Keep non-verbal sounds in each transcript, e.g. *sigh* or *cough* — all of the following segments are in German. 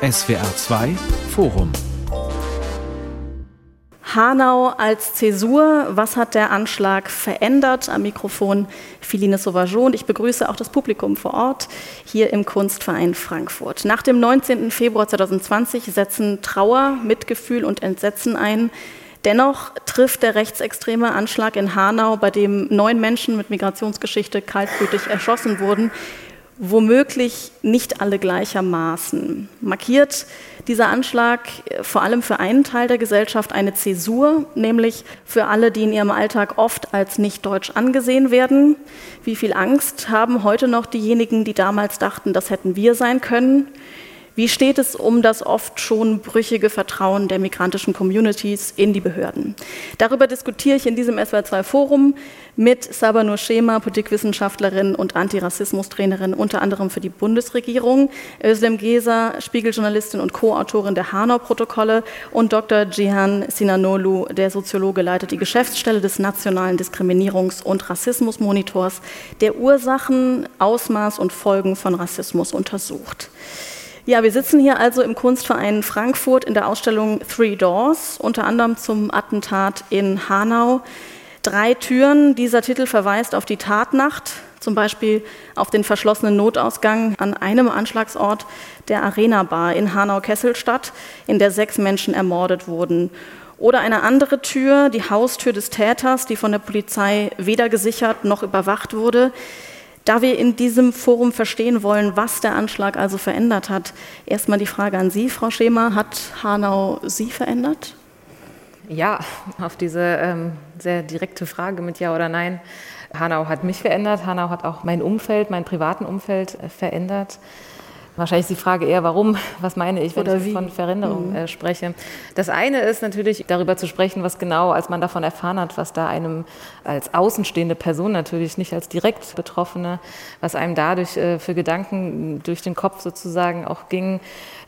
SWR 2 Forum Hanau als Zäsur. Was hat der Anschlag verändert? Am Mikrofon Philine Sauvageau und ich begrüße auch das Publikum vor Ort hier im Kunstverein Frankfurt. Nach dem 19. Februar 2020 setzen Trauer, Mitgefühl und Entsetzen ein. Dennoch trifft der rechtsextreme Anschlag in Hanau, bei dem neun Menschen mit Migrationsgeschichte kaltblütig erschossen wurden, womöglich nicht alle gleichermaßen. Markiert dieser Anschlag äh, vor allem für einen Teil der Gesellschaft eine Zäsur, nämlich für alle, die in ihrem Alltag oft als nicht deutsch angesehen werden. Wie viel Angst haben heute noch diejenigen, die damals dachten, das hätten wir sein können? Wie steht es um das oft schon brüchige Vertrauen der migrantischen Communities in die Behörden? Darüber diskutiere ich in diesem SWR2-Forum mit Sabah Schema, Politikwissenschaftlerin und Antirassismus-Trainerin, unter anderem für die Bundesregierung, Özlem Geser, Spiegeljournalistin und Co-Autorin der Hanau-Protokolle und Dr. Jihan Sinanolu, der Soziologe, leitet die Geschäftsstelle des Nationalen Diskriminierungs- und Rassismusmonitors, der Ursachen, Ausmaß und Folgen von Rassismus untersucht. Ja, wir sitzen hier also im Kunstverein Frankfurt in der Ausstellung Three Doors, unter anderem zum Attentat in Hanau. Drei Türen. Dieser Titel verweist auf die Tatnacht, zum Beispiel auf den verschlossenen Notausgang an einem Anschlagsort der Arena Bar in Hanau-Kesselstadt, in der sechs Menschen ermordet wurden. Oder eine andere Tür, die Haustür des Täters, die von der Polizei weder gesichert noch überwacht wurde. Da wir in diesem Forum verstehen wollen, was der Anschlag also verändert hat, erstmal die Frage an Sie, Frau Schema, hat Hanau Sie verändert? Ja, auf diese ähm, sehr direkte Frage mit Ja oder Nein. Hanau hat mich verändert, Hanau hat auch mein Umfeld, mein privaten Umfeld äh, verändert. Wahrscheinlich ist die Frage eher, warum, was meine ich, wenn Oder ich wie? von Veränderung mhm. äh, spreche. Das eine ist natürlich darüber zu sprechen, was genau, als man davon erfahren hat, was da einem als außenstehende Person natürlich, nicht als direkt Betroffene, was einem dadurch äh, für Gedanken durch den Kopf sozusagen auch ging.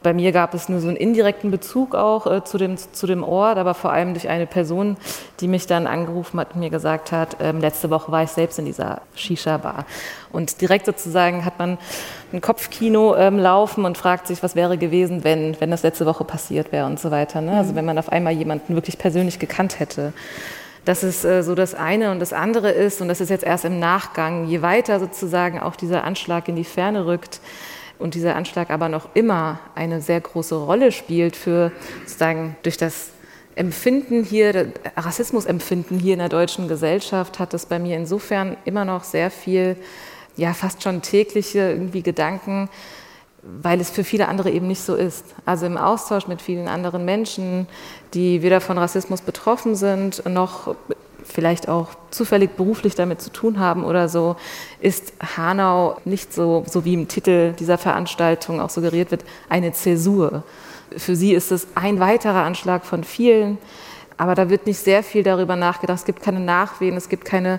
Bei mir gab es nur so einen indirekten Bezug auch äh, zu, dem, zu dem Ort, aber vor allem durch eine Person, die mich dann angerufen hat und mir gesagt hat, ähm, letzte Woche war ich selbst in dieser Shisha-Bar. Und direkt sozusagen hat man ein Kopfkino ähm, laufen und fragt sich, was wäre gewesen, wenn, wenn das letzte Woche passiert wäre und so weiter. Ne? Also mhm. wenn man auf einmal jemanden wirklich persönlich gekannt hätte. Das ist äh, so das eine. Und das andere ist, und das ist jetzt erst im Nachgang, je weiter sozusagen auch dieser Anschlag in die Ferne rückt, und dieser Anschlag aber noch immer eine sehr große Rolle spielt für sozusagen durch das Empfinden hier, Rassismusempfinden hier in der deutschen Gesellschaft, hat es bei mir insofern immer noch sehr viel, ja, fast schon tägliche irgendwie Gedanken, weil es für viele andere eben nicht so ist. Also im Austausch mit vielen anderen Menschen, die weder von Rassismus betroffen sind, noch vielleicht auch zufällig beruflich damit zu tun haben oder so, ist Hanau nicht so, so wie im Titel dieser Veranstaltung auch suggeriert wird, eine Zäsur. Für sie ist es ein weiterer Anschlag von vielen. Aber da wird nicht sehr viel darüber nachgedacht. Es gibt keine Nachwehen, es gibt keine,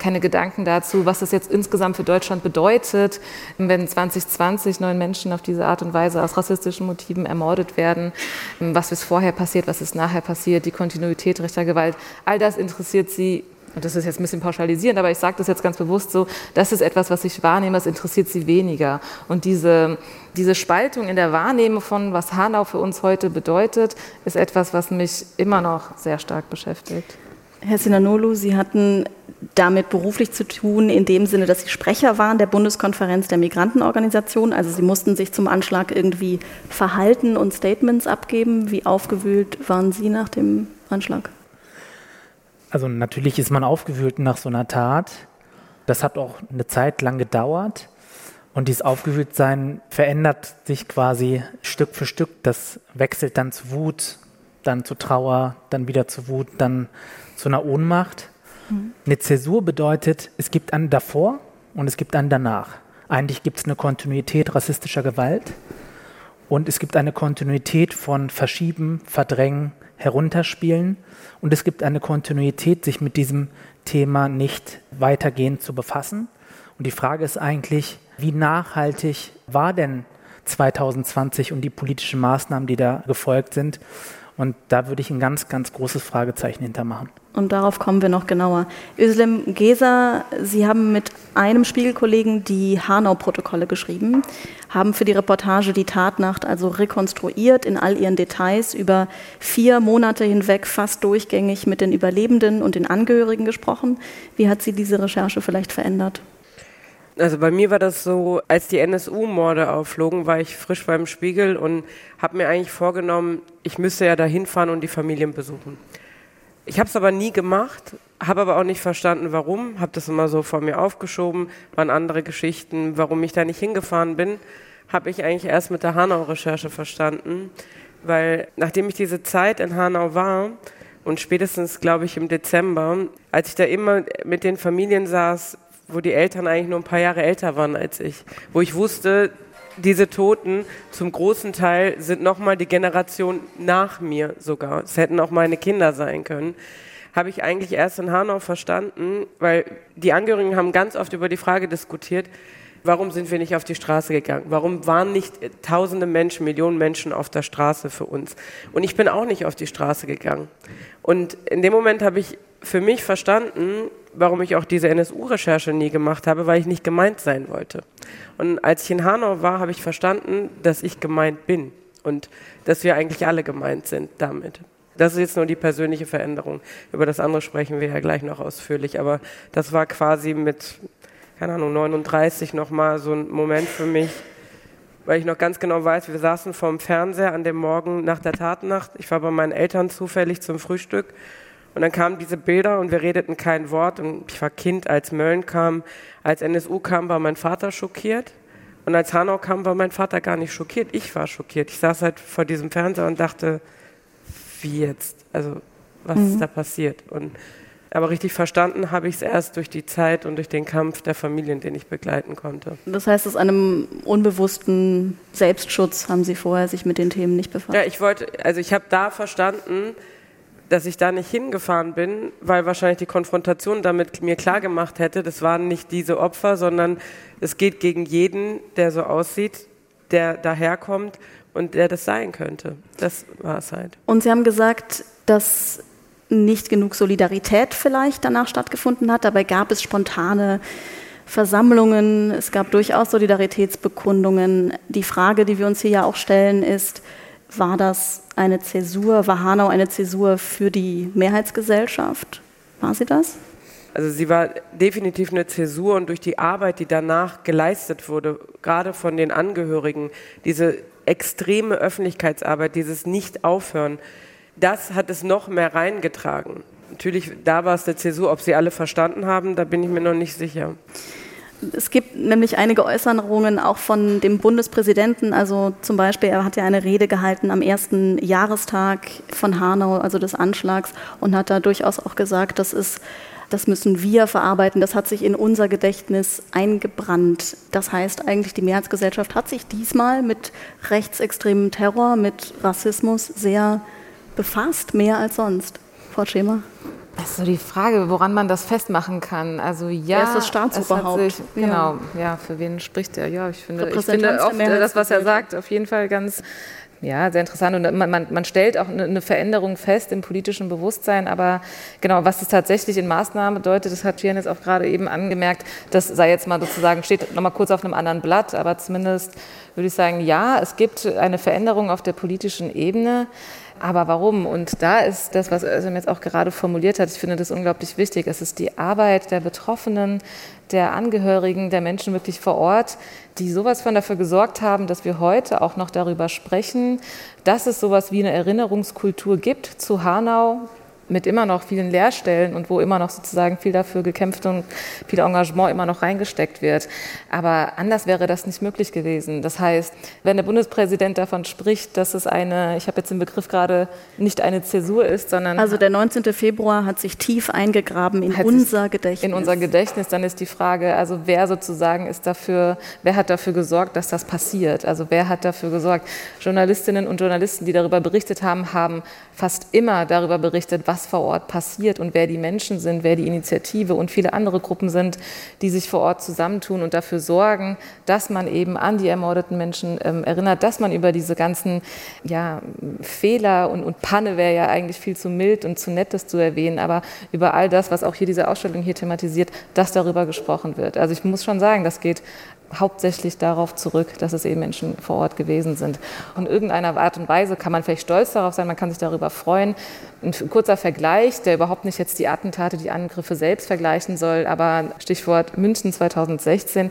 keine Gedanken dazu, was das jetzt insgesamt für Deutschland bedeutet, wenn 2020 neun Menschen auf diese Art und Weise aus rassistischen Motiven ermordet werden. Was ist vorher passiert, was ist nachher passiert, die Kontinuität rechter Gewalt. All das interessiert sie und das ist jetzt ein bisschen pauschalisierend, aber ich sage das jetzt ganz bewusst so, das ist etwas, was ich wahrnehme, das interessiert sie weniger. Und diese, diese Spaltung in der Wahrnehmung von, was Hanau für uns heute bedeutet, ist etwas, was mich immer noch sehr stark beschäftigt. Herr Sinanolu, Sie hatten damit beruflich zu tun, in dem Sinne, dass Sie Sprecher waren der Bundeskonferenz der Migrantenorganisation. Also Sie mussten sich zum Anschlag irgendwie verhalten und Statements abgeben. Wie aufgewühlt waren Sie nach dem Anschlag? Also natürlich ist man aufgewühlt nach so einer Tat. Das hat auch eine Zeit lang gedauert. Und dieses Aufgewühltsein verändert sich quasi Stück für Stück. Das wechselt dann zu Wut, dann zu Trauer, dann wieder zu Wut, dann zu einer Ohnmacht. Mhm. Eine Zäsur bedeutet, es gibt einen davor und es gibt einen danach. Eigentlich gibt es eine Kontinuität rassistischer Gewalt und es gibt eine Kontinuität von Verschieben, Verdrängen, Herunterspielen und es gibt eine Kontinuität, sich mit diesem Thema nicht weitergehend zu befassen. Und die Frage ist eigentlich, wie nachhaltig war denn 2020 und die politischen Maßnahmen, die da gefolgt sind? Und da würde ich ein ganz, ganz großes Fragezeichen hintermachen. Und darauf kommen wir noch genauer. Özlem Geser, Sie haben mit einem Spiegelkollegen die Hanau-Protokolle geschrieben, haben für die Reportage die Tatnacht also rekonstruiert in all ihren Details, über vier Monate hinweg fast durchgängig mit den Überlebenden und den Angehörigen gesprochen. Wie hat Sie diese Recherche vielleicht verändert? Also bei mir war das so, als die NSU-Morde aufflogen, war ich frisch beim Spiegel und habe mir eigentlich vorgenommen, ich müsste ja da hinfahren und die Familien besuchen. Ich habe es aber nie gemacht, habe aber auch nicht verstanden, warum, habe das immer so vor mir aufgeschoben, waren andere Geschichten, warum ich da nicht hingefahren bin, habe ich eigentlich erst mit der Hanau-Recherche verstanden, weil nachdem ich diese Zeit in Hanau war und spätestens, glaube ich, im Dezember, als ich da immer mit den Familien saß, wo die Eltern eigentlich nur ein paar Jahre älter waren als ich, wo ich wusste, diese Toten zum großen Teil sind nochmal die Generation nach mir sogar. Es hätten auch meine Kinder sein können. Habe ich eigentlich erst in Hanau verstanden, weil die Angehörigen haben ganz oft über die Frage diskutiert, warum sind wir nicht auf die Straße gegangen? Warum waren nicht tausende Menschen, Millionen Menschen auf der Straße für uns? Und ich bin auch nicht auf die Straße gegangen. Und in dem Moment habe ich für mich verstanden, warum ich auch diese NSU-Recherche nie gemacht habe, weil ich nicht gemeint sein wollte. Und als ich in Hanau war, habe ich verstanden, dass ich gemeint bin und dass wir eigentlich alle gemeint sind damit. Das ist jetzt nur die persönliche Veränderung. Über das andere sprechen wir ja gleich noch ausführlich. Aber das war quasi mit, keine Ahnung, 39 nochmal so ein Moment für mich, weil ich noch ganz genau weiß, wir saßen vorm Fernseher an dem Morgen nach der Tatnacht. Ich war bei meinen Eltern zufällig zum Frühstück und dann kamen diese Bilder und wir redeten kein Wort. Und ich war Kind, als Mölln kam. Als NSU kam, war mein Vater schockiert. Und als Hanau kam, war mein Vater gar nicht schockiert. Ich war schockiert. Ich saß halt vor diesem Fernseher und dachte, wie jetzt? Also, was mhm. ist da passiert? Und, aber richtig verstanden habe ich es erst durch die Zeit und durch den Kampf der Familien, den ich begleiten konnte. Das heißt, aus einem unbewussten Selbstschutz haben Sie vorher sich mit den Themen nicht befasst? Ja, ich wollte, also ich habe da verstanden, dass ich da nicht hingefahren bin, weil wahrscheinlich die Konfrontation damit mir klar gemacht hätte, das waren nicht diese Opfer, sondern es geht gegen jeden, der so aussieht, der daherkommt und der das sein könnte. Das war es halt. Und Sie haben gesagt, dass nicht genug Solidarität vielleicht danach stattgefunden hat. Dabei gab es spontane Versammlungen, es gab durchaus Solidaritätsbekundungen. Die Frage, die wir uns hier ja auch stellen, ist, war das eine Zäsur, war Hanau eine Zäsur für die Mehrheitsgesellschaft? War sie das? Also sie war definitiv eine Zäsur und durch die Arbeit, die danach geleistet wurde, gerade von den Angehörigen, diese extreme Öffentlichkeitsarbeit, dieses Nicht-Aufhören, das hat es noch mehr reingetragen. Natürlich, da war es eine Zäsur. Ob sie alle verstanden haben, da bin ich mir noch nicht sicher. Es gibt nämlich einige Äußerungen auch von dem Bundespräsidenten. Also zum Beispiel, er hat ja eine Rede gehalten am ersten Jahrestag von Hanau, also des Anschlags, und hat da durchaus auch gesagt, das ist das müssen wir verarbeiten, das hat sich in unser Gedächtnis eingebrannt. Das heißt eigentlich, die Mehrheitsgesellschaft hat sich diesmal mit rechtsextremem Terror, mit Rassismus sehr befasst, mehr als sonst. Frau Schema. Das ist so die Frage, woran man das festmachen kann. Also ja, er ist das Staatsoberhaupt. Sich, genau, ja. ja. für wen spricht er? Ja, ich finde, ich finde oft das, was er sagt, auf jeden Fall ganz ja, sehr interessant. Und man, man, man stellt auch eine, Veränderung fest im politischen Bewusstsein. Aber genau, was es tatsächlich in Maßnahmen bedeutet, das hat Fian jetzt auch gerade eben angemerkt, das sei jetzt mal sozusagen, steht nochmal kurz auf einem anderen Blatt, aber zumindest würde ich sagen, ja, es gibt eine Veränderung auf der politischen Ebene. Aber warum? Und da ist das, was Özlem jetzt auch gerade formuliert hat, ich finde das unglaublich wichtig. Es ist die Arbeit der Betroffenen, der Angehörigen, der Menschen wirklich vor Ort, die sowas von dafür gesorgt haben, dass wir heute auch noch darüber sprechen, dass es sowas wie eine Erinnerungskultur gibt zu Hanau, mit immer noch vielen Lehrstellen und wo immer noch sozusagen viel dafür gekämpft und viel Engagement immer noch reingesteckt wird. Aber anders wäre das nicht möglich gewesen. Das heißt, wenn der Bundespräsident davon spricht, dass es eine, ich habe jetzt den Begriff gerade, nicht eine Zäsur ist, sondern. Also der 19. Februar hat sich tief eingegraben in unser Gedächtnis. In unser Gedächtnis, dann ist die Frage, also wer sozusagen ist dafür, wer hat dafür gesorgt, dass das passiert? Also wer hat dafür gesorgt? Journalistinnen und Journalisten, die darüber berichtet haben, haben fast immer darüber berichtet, was was vor Ort passiert und wer die Menschen sind, wer die Initiative und viele andere Gruppen sind, die sich vor Ort zusammentun und dafür sorgen, dass man eben an die ermordeten Menschen ähm, erinnert, dass man über diese ganzen ja, Fehler und, und Panne wäre ja eigentlich viel zu mild und zu nett, das zu erwähnen, aber über all das, was auch hier diese Ausstellung hier thematisiert, dass darüber gesprochen wird. Also ich muss schon sagen, das geht hauptsächlich darauf zurück, dass es eben Menschen vor Ort gewesen sind. Und in irgendeiner Art und Weise kann man vielleicht stolz darauf sein, man kann sich darüber freuen. Ein kurzer Vergleich, der überhaupt nicht jetzt die Attentate, die Angriffe selbst vergleichen soll, aber Stichwort München 2016.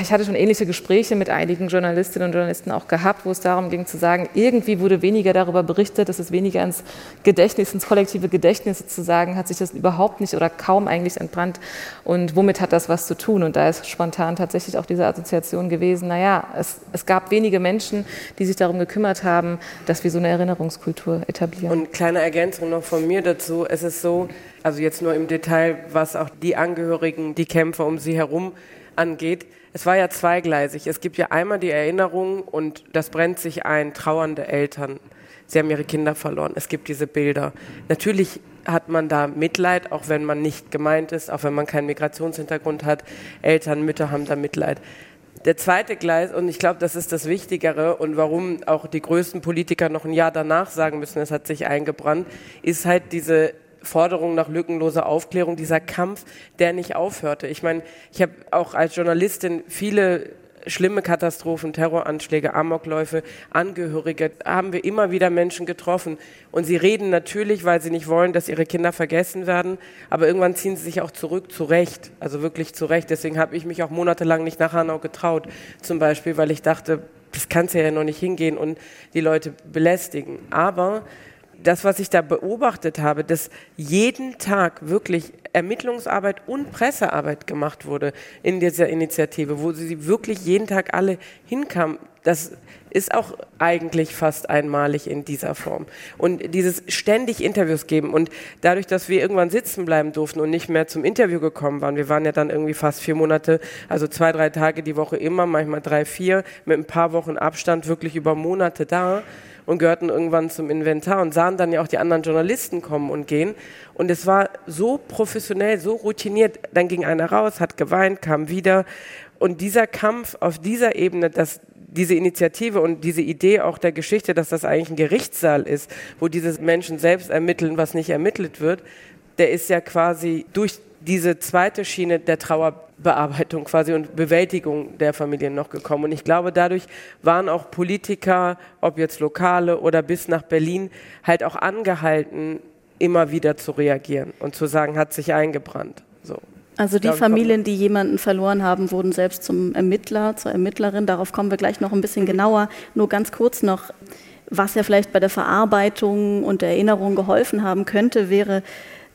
Ich hatte schon ähnliche Gespräche mit einigen Journalistinnen und Journalisten auch gehabt, wo es darum ging zu sagen, irgendwie wurde weniger darüber berichtet, es ist weniger ins Gedächtnis, ins kollektive Gedächtnis sozusagen, hat sich das überhaupt nicht oder kaum eigentlich entbrannt. Und womit hat das was zu tun? Und da ist spontan tatsächlich auch diese Assoziation gewesen, naja, es, es gab wenige Menschen, die sich darum gekümmert haben, dass wir so eine Erinnerungskultur etablieren. Und kleine Ergänzung noch von mir dazu. Es ist so, also jetzt nur im Detail, was auch die Angehörigen, die Kämpfer um sie herum angeht. Es war ja zweigleisig. Es gibt ja einmal die Erinnerung und das brennt sich ein, trauernde Eltern. Sie haben ihre Kinder verloren. Es gibt diese Bilder. Natürlich hat man da Mitleid, auch wenn man nicht gemeint ist, auch wenn man keinen Migrationshintergrund hat. Eltern, Mütter haben da Mitleid. Der zweite Gleis, und ich glaube, das ist das Wichtigere und warum auch die größten Politiker noch ein Jahr danach sagen müssen, es hat sich eingebrannt, ist halt diese Forderung nach lückenloser Aufklärung, dieser Kampf, der nicht aufhörte. Ich meine, ich habe auch als Journalistin viele schlimme Katastrophen, Terroranschläge, Amokläufe, Angehörige, haben wir immer wieder Menschen getroffen. Und sie reden natürlich, weil sie nicht wollen, dass ihre Kinder vergessen werden, aber irgendwann ziehen sie sich auch zurück, zu Recht, also wirklich zu Recht. Deswegen habe ich mich auch monatelang nicht nach Hanau getraut, zum Beispiel, weil ich dachte, das kannst ja noch nicht hingehen und die Leute belästigen. Aber das, was ich da beobachtet habe, dass jeden Tag wirklich Ermittlungsarbeit und Pressearbeit gemacht wurde in dieser Initiative, wo sie wirklich jeden Tag alle hinkamen, das ist auch eigentlich fast einmalig in dieser Form. Und dieses ständig Interviews geben und dadurch, dass wir irgendwann sitzen bleiben durften und nicht mehr zum Interview gekommen waren, wir waren ja dann irgendwie fast vier Monate, also zwei, drei Tage die Woche immer, manchmal drei, vier, mit ein paar Wochen Abstand wirklich über Monate da und gehörten irgendwann zum Inventar und sahen dann ja auch die anderen Journalisten kommen und gehen. Und es war so professionell, so routiniert. Dann ging einer raus, hat geweint, kam wieder. Und dieser Kampf auf dieser Ebene, dass diese Initiative und diese Idee auch der Geschichte, dass das eigentlich ein Gerichtssaal ist, wo diese Menschen selbst ermitteln, was nicht ermittelt wird, der ist ja quasi durch diese zweite Schiene der Trauerbearbeitung quasi und Bewältigung der Familien noch gekommen. Und ich glaube, dadurch waren auch Politiker, ob jetzt lokale oder bis nach Berlin, halt auch angehalten, immer wieder zu reagieren und zu sagen, hat sich eingebrannt. So. Also die Familien, die jemanden verloren haben, wurden selbst zum Ermittler, zur Ermittlerin. Darauf kommen wir gleich noch ein bisschen genauer. Nur ganz kurz noch, was ja vielleicht bei der Verarbeitung und der Erinnerung geholfen haben könnte, wäre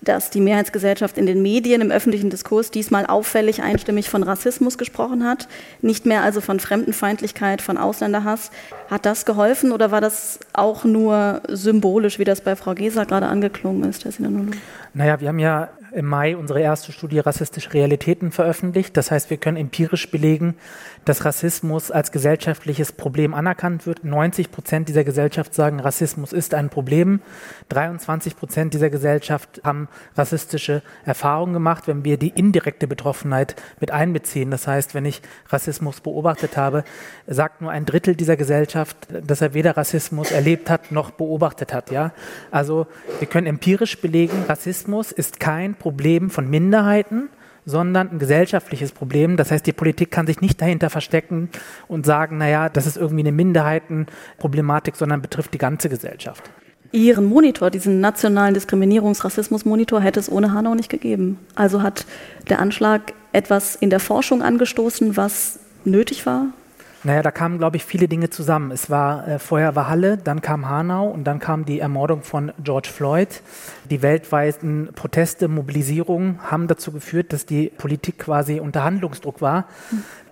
dass die Mehrheitsgesellschaft in den Medien, im öffentlichen Diskurs diesmal auffällig einstimmig von Rassismus gesprochen hat, nicht mehr also von Fremdenfeindlichkeit, von Ausländerhass. Hat das geholfen oder war das auch nur symbolisch, wie das bei Frau Geser gerade angeklungen ist, Herr? Naja, wir haben ja im Mai unsere erste Studie Rassistische Realitäten veröffentlicht. Das heißt, wir können empirisch belegen, dass Rassismus als gesellschaftliches Problem anerkannt wird. 90 Prozent dieser Gesellschaft sagen, Rassismus ist ein Problem. 23 Prozent dieser Gesellschaft haben rassistische Erfahrungen gemacht. Wenn wir die indirekte Betroffenheit mit einbeziehen, das heißt, wenn ich Rassismus beobachtet habe, sagt nur ein Drittel dieser Gesellschaft, dass er weder Rassismus erlebt hat noch beobachtet hat. Ja? Also wir können empirisch belegen, Rassismus ist kein Problem von Minderheiten, sondern ein gesellschaftliches Problem. Das heißt, die Politik kann sich nicht dahinter verstecken und sagen, naja, das ist irgendwie eine Minderheitenproblematik, sondern betrifft die ganze Gesellschaft. Ihren Monitor, diesen nationalen Diskriminierungsrassismus-Monitor, hätte es ohne Hanau nicht gegeben. Also hat der Anschlag etwas in der Forschung angestoßen, was nötig war? Naja, da kamen, glaube ich, viele Dinge zusammen. Es war, äh, vorher war Halle, dann kam Hanau und dann kam die Ermordung von George Floyd. Die weltweiten Proteste, Mobilisierungen haben dazu geführt, dass die Politik quasi unter Handlungsdruck war.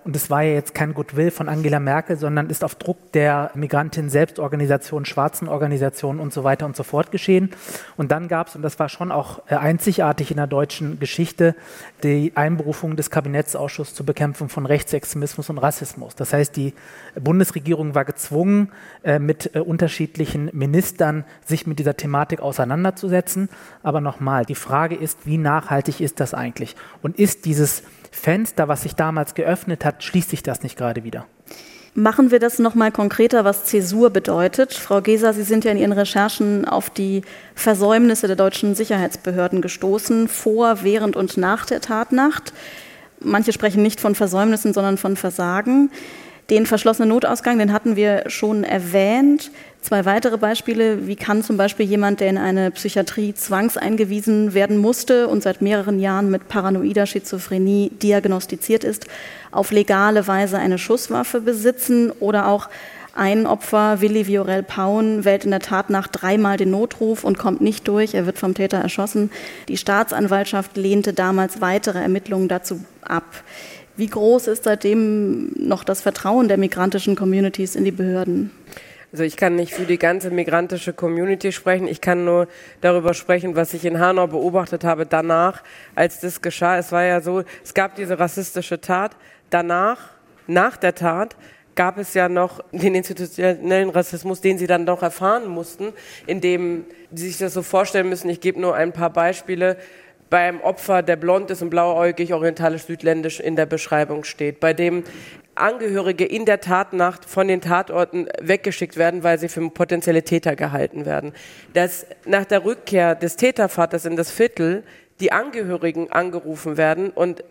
Und es war ja jetzt kein Goodwill von Angela Merkel, sondern ist auf Druck der Migrantin Selbstorganisation, schwarzen Organisationen und so weiter und so fort geschehen. Und dann gab es, und das war schon auch äh, einzigartig in der deutschen Geschichte, die Einberufung des Kabinettsausschusses zur Bekämpfung von Rechtsextremismus und Rassismus. Das heißt, die Bundesregierung war gezwungen, äh, mit äh, unterschiedlichen Ministern sich mit dieser Thematik auseinanderzusetzen. Aber nochmal, die Frage ist, wie nachhaltig ist das eigentlich? Und ist dieses Fenster, was sich damals geöffnet hat, schließt sich das nicht gerade wieder? Machen wir das nochmal konkreter, was Zäsur bedeutet. Frau Geser, Sie sind ja in Ihren Recherchen auf die Versäumnisse der deutschen Sicherheitsbehörden gestoßen, vor, während und nach der Tatnacht. Manche sprechen nicht von Versäumnissen, sondern von Versagen. Den verschlossenen Notausgang, den hatten wir schon erwähnt. Zwei weitere Beispiele. Wie kann zum Beispiel jemand, der in eine Psychiatrie zwangseingewiesen werden musste und seit mehreren Jahren mit paranoider Schizophrenie diagnostiziert ist, auf legale Weise eine Schusswaffe besitzen oder auch ein Opfer, Willi Viorel Paun, wählt in der Tat nach dreimal den Notruf und kommt nicht durch. Er wird vom Täter erschossen. Die Staatsanwaltschaft lehnte damals weitere Ermittlungen dazu ab. Wie groß ist seitdem noch das Vertrauen der migrantischen Communities in die Behörden? Also ich kann nicht für die ganze migrantische Community sprechen. Ich kann nur darüber sprechen, was ich in Hanau beobachtet habe danach, als das geschah. Es war ja so, es gab diese rassistische Tat. Danach, nach der Tat, gab es ja noch den institutionellen Rassismus, den sie dann doch erfahren mussten, indem sie sich das so vorstellen müssen. Ich gebe nur ein paar Beispiele beim Opfer, der blond ist und blauäugig, orientalisch-südländisch in der Beschreibung steht, bei dem Angehörige in der Tatnacht von den Tatorten weggeschickt werden, weil sie für potenzielle Täter gehalten werden. Dass nach der Rückkehr des Tätervaters in das Viertel die Angehörigen angerufen werden und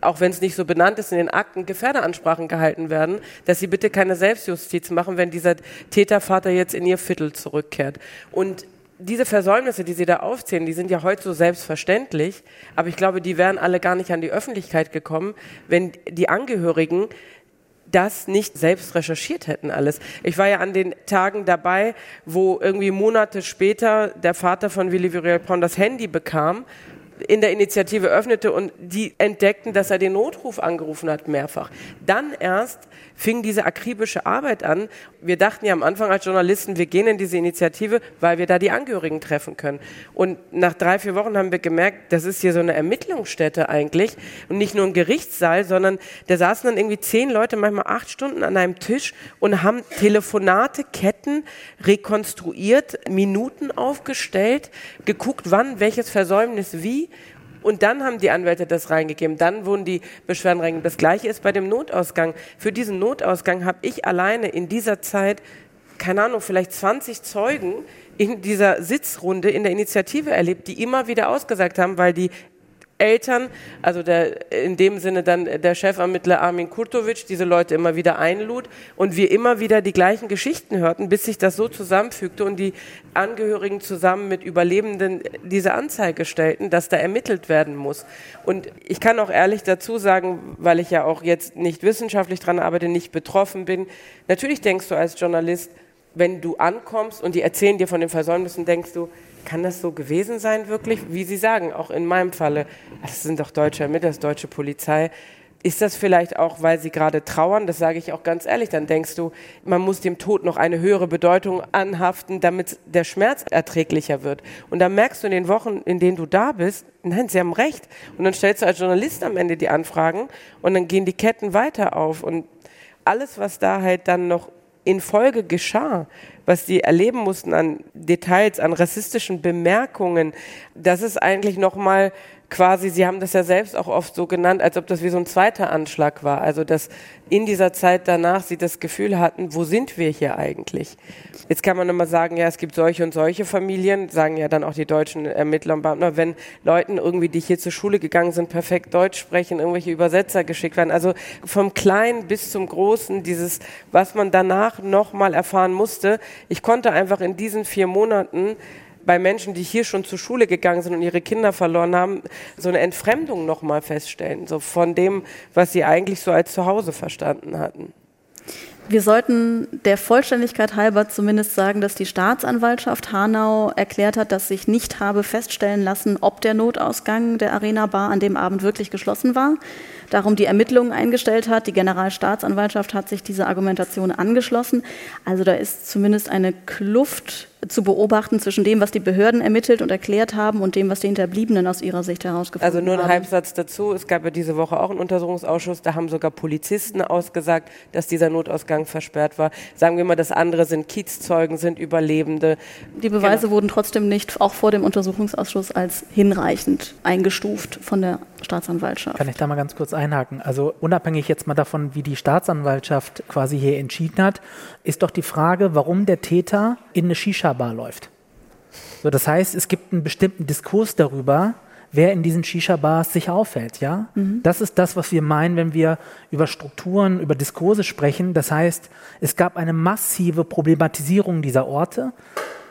auch wenn es nicht so benannt ist, in den Akten Gefährderansprachen gehalten werden, dass sie bitte keine Selbstjustiz machen, wenn dieser Tätervater jetzt in ihr Viertel zurückkehrt. Und diese Versäumnisse, die Sie da aufzählen, die sind ja heute so selbstverständlich, aber ich glaube, die wären alle gar nicht an die Öffentlichkeit gekommen, wenn die Angehörigen das nicht selbst recherchiert hätten alles. Ich war ja an den Tagen dabei, wo irgendwie Monate später der Vater von Willy Viral Pond das Handy bekam in der Initiative öffnete und die entdeckten, dass er den Notruf angerufen hat mehrfach. Dann erst fing diese akribische Arbeit an. Wir dachten ja am Anfang als Journalisten, wir gehen in diese Initiative, weil wir da die Angehörigen treffen können. Und nach drei, vier Wochen haben wir gemerkt, das ist hier so eine Ermittlungsstätte eigentlich und nicht nur ein Gerichtssaal, sondern da saßen dann irgendwie zehn Leute, manchmal acht Stunden an einem Tisch und haben Telefonate, Ketten rekonstruiert, Minuten aufgestellt, geguckt, wann welches Versäumnis wie und dann haben die Anwälte das reingegeben. Dann wurden die Beschwerden reingegeben. Das Gleiche ist bei dem Notausgang. Für diesen Notausgang habe ich alleine in dieser Zeit, keine Ahnung, vielleicht 20 Zeugen in dieser Sitzrunde in der Initiative erlebt, die immer wieder ausgesagt haben, weil die Eltern, also der, in dem Sinne dann der Chefermittler Armin Kurtovic, diese Leute immer wieder einlud und wir immer wieder die gleichen Geschichten hörten, bis sich das so zusammenfügte und die Angehörigen zusammen mit Überlebenden diese Anzeige stellten, dass da ermittelt werden muss. Und ich kann auch ehrlich dazu sagen, weil ich ja auch jetzt nicht wissenschaftlich dran arbeite, nicht betroffen bin, natürlich denkst du als Journalist, wenn du ankommst und die erzählen dir von den Versäumnissen, denkst du, kann das so gewesen sein wirklich? Wie Sie sagen, auch in meinem Falle, das sind doch deutsche Ermittler, das deutsche Polizei. Ist das vielleicht auch, weil sie gerade trauern? Das sage ich auch ganz ehrlich. Dann denkst du, man muss dem Tod noch eine höhere Bedeutung anhaften, damit der Schmerz erträglicher wird. Und dann merkst du in den Wochen, in denen du da bist, nein, sie haben recht. Und dann stellst du als Journalist am Ende die Anfragen und dann gehen die Ketten weiter auf. Und alles, was da halt dann noch in Folge geschah, was sie erleben mussten an Details, an rassistischen Bemerkungen, das ist eigentlich nochmal quasi, Sie haben das ja selbst auch oft so genannt, als ob das wie so ein zweiter Anschlag war. Also, dass in dieser Zeit danach Sie das Gefühl hatten, wo sind wir hier eigentlich? Jetzt kann man immer sagen, ja, es gibt solche und solche Familien, sagen ja dann auch die deutschen Ermittler und Beamten, wenn Leuten irgendwie, die hier zur Schule gegangen sind, perfekt Deutsch sprechen, irgendwelche Übersetzer geschickt werden. Also vom Kleinen bis zum Großen, dieses, was man danach nochmal erfahren musste. Ich konnte einfach in diesen vier Monaten bei Menschen, die hier schon zur Schule gegangen sind und ihre Kinder verloren haben, so eine Entfremdung nochmal feststellen, so von dem, was sie eigentlich so als Zuhause verstanden hatten. Wir sollten der Vollständigkeit halber zumindest sagen, dass die Staatsanwaltschaft Hanau erklärt hat, dass sich nicht habe feststellen lassen, ob der Notausgang der Arena Bar an dem Abend wirklich geschlossen war darum die Ermittlungen eingestellt hat. Die Generalstaatsanwaltschaft hat sich dieser Argumentation angeschlossen. Also da ist zumindest eine Kluft zu beobachten zwischen dem, was die Behörden ermittelt und erklärt haben und dem, was die Hinterbliebenen aus ihrer Sicht herausgefunden haben. Also nur ein Halbsatz dazu. Es gab ja diese Woche auch einen Untersuchungsausschuss. Da haben sogar Polizisten ausgesagt, dass dieser Notausgang versperrt war. Sagen wir mal, das andere sind Kiezzeugen, sind Überlebende. Die Beweise genau. wurden trotzdem nicht, auch vor dem Untersuchungsausschuss, als hinreichend eingestuft von der Staatsanwaltschaft. Kann ich da mal ganz kurz einhaken? Also unabhängig jetzt mal davon, wie die Staatsanwaltschaft quasi hier entschieden hat, ist doch die Frage, warum der Täter in eine Shisha Shisha-Bar läuft. So, das heißt, es gibt einen bestimmten Diskurs darüber, wer in diesen Shisha-Bars sich aufhält. Ja? Mhm. Das ist das, was wir meinen, wenn wir über Strukturen, über Diskurse sprechen. Das heißt, es gab eine massive Problematisierung dieser Orte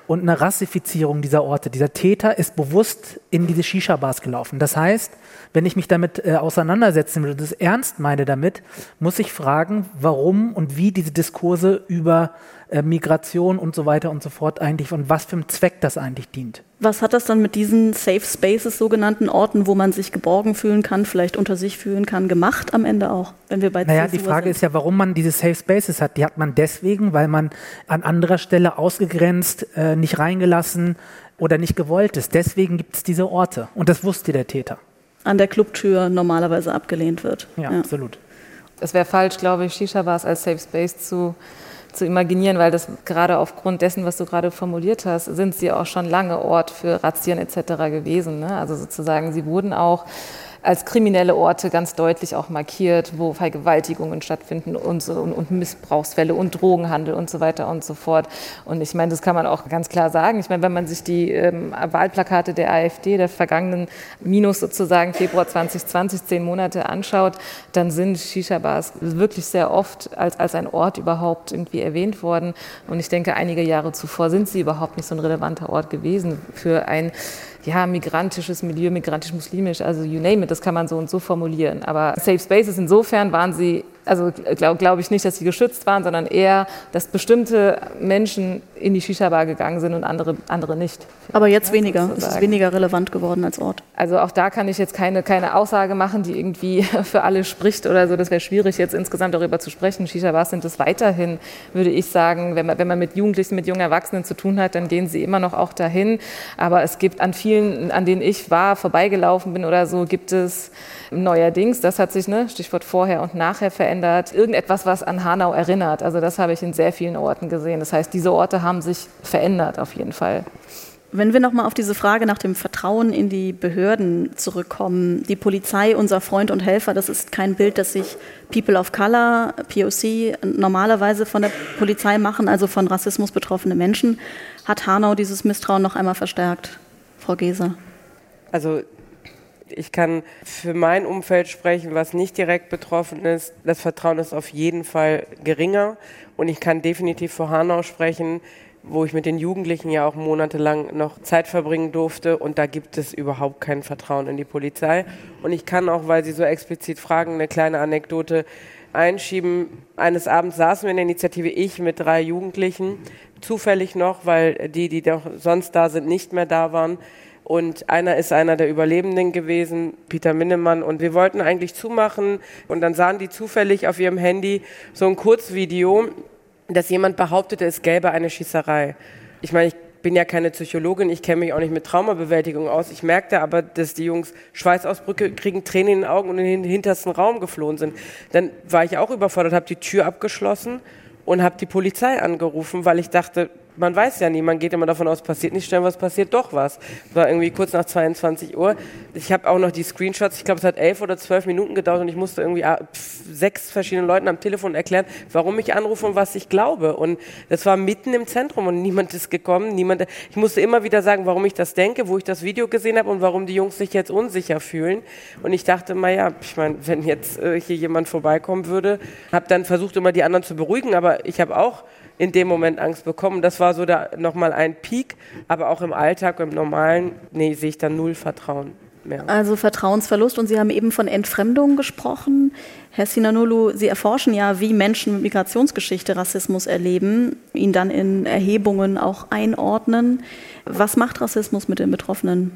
und eine Rassifizierung dieser Orte. Dieser Täter ist bewusst in diese Shisha-Bars gelaufen. Das heißt, wenn ich mich damit äh, auseinandersetzen will und das ernst meine damit, muss ich fragen, warum und wie diese Diskurse über äh, Migration und so weiter und so fort eigentlich und was für einen Zweck das eigentlich dient. Was hat das dann mit diesen Safe Spaces, sogenannten Orten, wo man sich geborgen fühlen kann, vielleicht unter sich fühlen kann, gemacht am Ende auch, wenn wir bei Naja, die Frage sind? ist ja, warum man diese Safe Spaces hat. Die hat man deswegen, weil man an anderer Stelle ausgegrenzt, äh, nicht reingelassen oder nicht gewollt ist. Deswegen gibt es diese Orte. Und das wusste der Täter. An der Clubtür normalerweise abgelehnt wird. Ja, ja. absolut. Es wäre falsch, glaube ich, Shisha-Bars als Safe Space zu zu imaginieren, weil das gerade aufgrund dessen, was du gerade formuliert hast, sind sie auch schon lange Ort für Razzien etc. gewesen. Ne? Also sozusagen, sie wurden auch als kriminelle Orte ganz deutlich auch markiert, wo Vergewaltigungen stattfinden und, so, und, und, Missbrauchsfälle und Drogenhandel und so weiter und so fort. Und ich meine, das kann man auch ganz klar sagen. Ich meine, wenn man sich die ähm, Wahlplakate der AfD der vergangenen minus sozusagen Februar 2020, zehn Monate anschaut, dann sind Shisha-Bars wirklich sehr oft als, als ein Ort überhaupt irgendwie erwähnt worden. Und ich denke, einige Jahre zuvor sind sie überhaupt nicht so ein relevanter Ort gewesen für ein ja, migrantisches Milieu, migrantisch-muslimisch, also you name it, das kann man so und so formulieren. Aber Safe Spaces, insofern waren sie also glaube glaub ich nicht, dass sie geschützt waren, sondern eher, dass bestimmte Menschen in die Shisha-Bar gegangen sind und andere, andere nicht. Aber jetzt weniger. Sozusagen. Es ist weniger relevant geworden als Ort. Also auch da kann ich jetzt keine, keine Aussage machen, die irgendwie *laughs* für alle spricht oder so. Das wäre schwierig, jetzt insgesamt darüber zu sprechen. Shisha-Bars sind es weiterhin, würde ich sagen. Wenn man, wenn man mit Jugendlichen, mit jungen Erwachsenen zu tun hat, dann gehen sie immer noch auch dahin. Aber es gibt an vielen, an denen ich war, vorbeigelaufen bin oder so, gibt es neuerdings, das hat sich, ne, Stichwort vorher und nachher verändert, irgendetwas, was an Hanau erinnert. Also das habe ich in sehr vielen Orten gesehen. Das heißt, diese Orte haben sich verändert auf jeden Fall. Wenn wir nochmal auf diese Frage nach dem Vertrauen in die Behörden zurückkommen, die Polizei, unser Freund und Helfer, das ist kein Bild, das sich People of Color, POC, normalerweise von der Polizei machen, also von Rassismus betroffene Menschen. Hat Hanau dieses Misstrauen noch einmal verstärkt, Frau Geser? Also ich kann für mein Umfeld sprechen, was nicht direkt betroffen ist. Das Vertrauen ist auf jeden Fall geringer. Und ich kann definitiv für Hanau sprechen, wo ich mit den Jugendlichen ja auch monatelang noch Zeit verbringen durfte. Und da gibt es überhaupt kein Vertrauen in die Polizei. Und ich kann auch, weil Sie so explizit fragen, eine kleine Anekdote einschieben. Eines Abends saßen wir in der Initiative, ich mit drei Jugendlichen, zufällig noch, weil die, die doch sonst da sind, nicht mehr da waren. Und einer ist einer der Überlebenden gewesen, Peter Minnemann. Und wir wollten eigentlich zumachen. Und dann sahen die zufällig auf ihrem Handy so ein Kurzvideo, dass jemand behauptete, es gäbe eine Schießerei. Ich meine, ich bin ja keine Psychologin, ich kenne mich auch nicht mit Traumabewältigung aus. Ich merkte aber, dass die Jungs Schweißausbrüche kriegen, Tränen in den Augen und in den hintersten Raum geflohen sind. Dann war ich auch überfordert, habe die Tür abgeschlossen und habe die Polizei angerufen, weil ich dachte, man weiß ja nie, man geht immer davon aus, passiert nicht schnell was, passiert doch was. Es war irgendwie kurz nach 22 Uhr. Ich habe auch noch die Screenshots, ich glaube, es hat elf oder zwölf Minuten gedauert und ich musste irgendwie ah, sechs verschiedenen Leuten am Telefon erklären, warum ich anrufe und was ich glaube. Und das war mitten im Zentrum und niemand ist gekommen. Niemand, ich musste immer wieder sagen, warum ich das denke, wo ich das Video gesehen habe und warum die Jungs sich jetzt unsicher fühlen. Und ich dachte, naja, ich meine, wenn jetzt äh, hier jemand vorbeikommen würde, habe dann versucht, immer die anderen zu beruhigen, aber ich habe auch in dem Moment Angst bekommen. Das war so da nochmal ein Peak, aber auch im Alltag, im Normalen, nee, sehe ich da null Vertrauen. mehr. Also Vertrauensverlust und Sie haben eben von Entfremdung gesprochen. Herr Sinanulu, Sie erforschen ja, wie Menschen mit Migrationsgeschichte Rassismus erleben, ihn dann in Erhebungen auch einordnen. Was macht Rassismus mit den Betroffenen?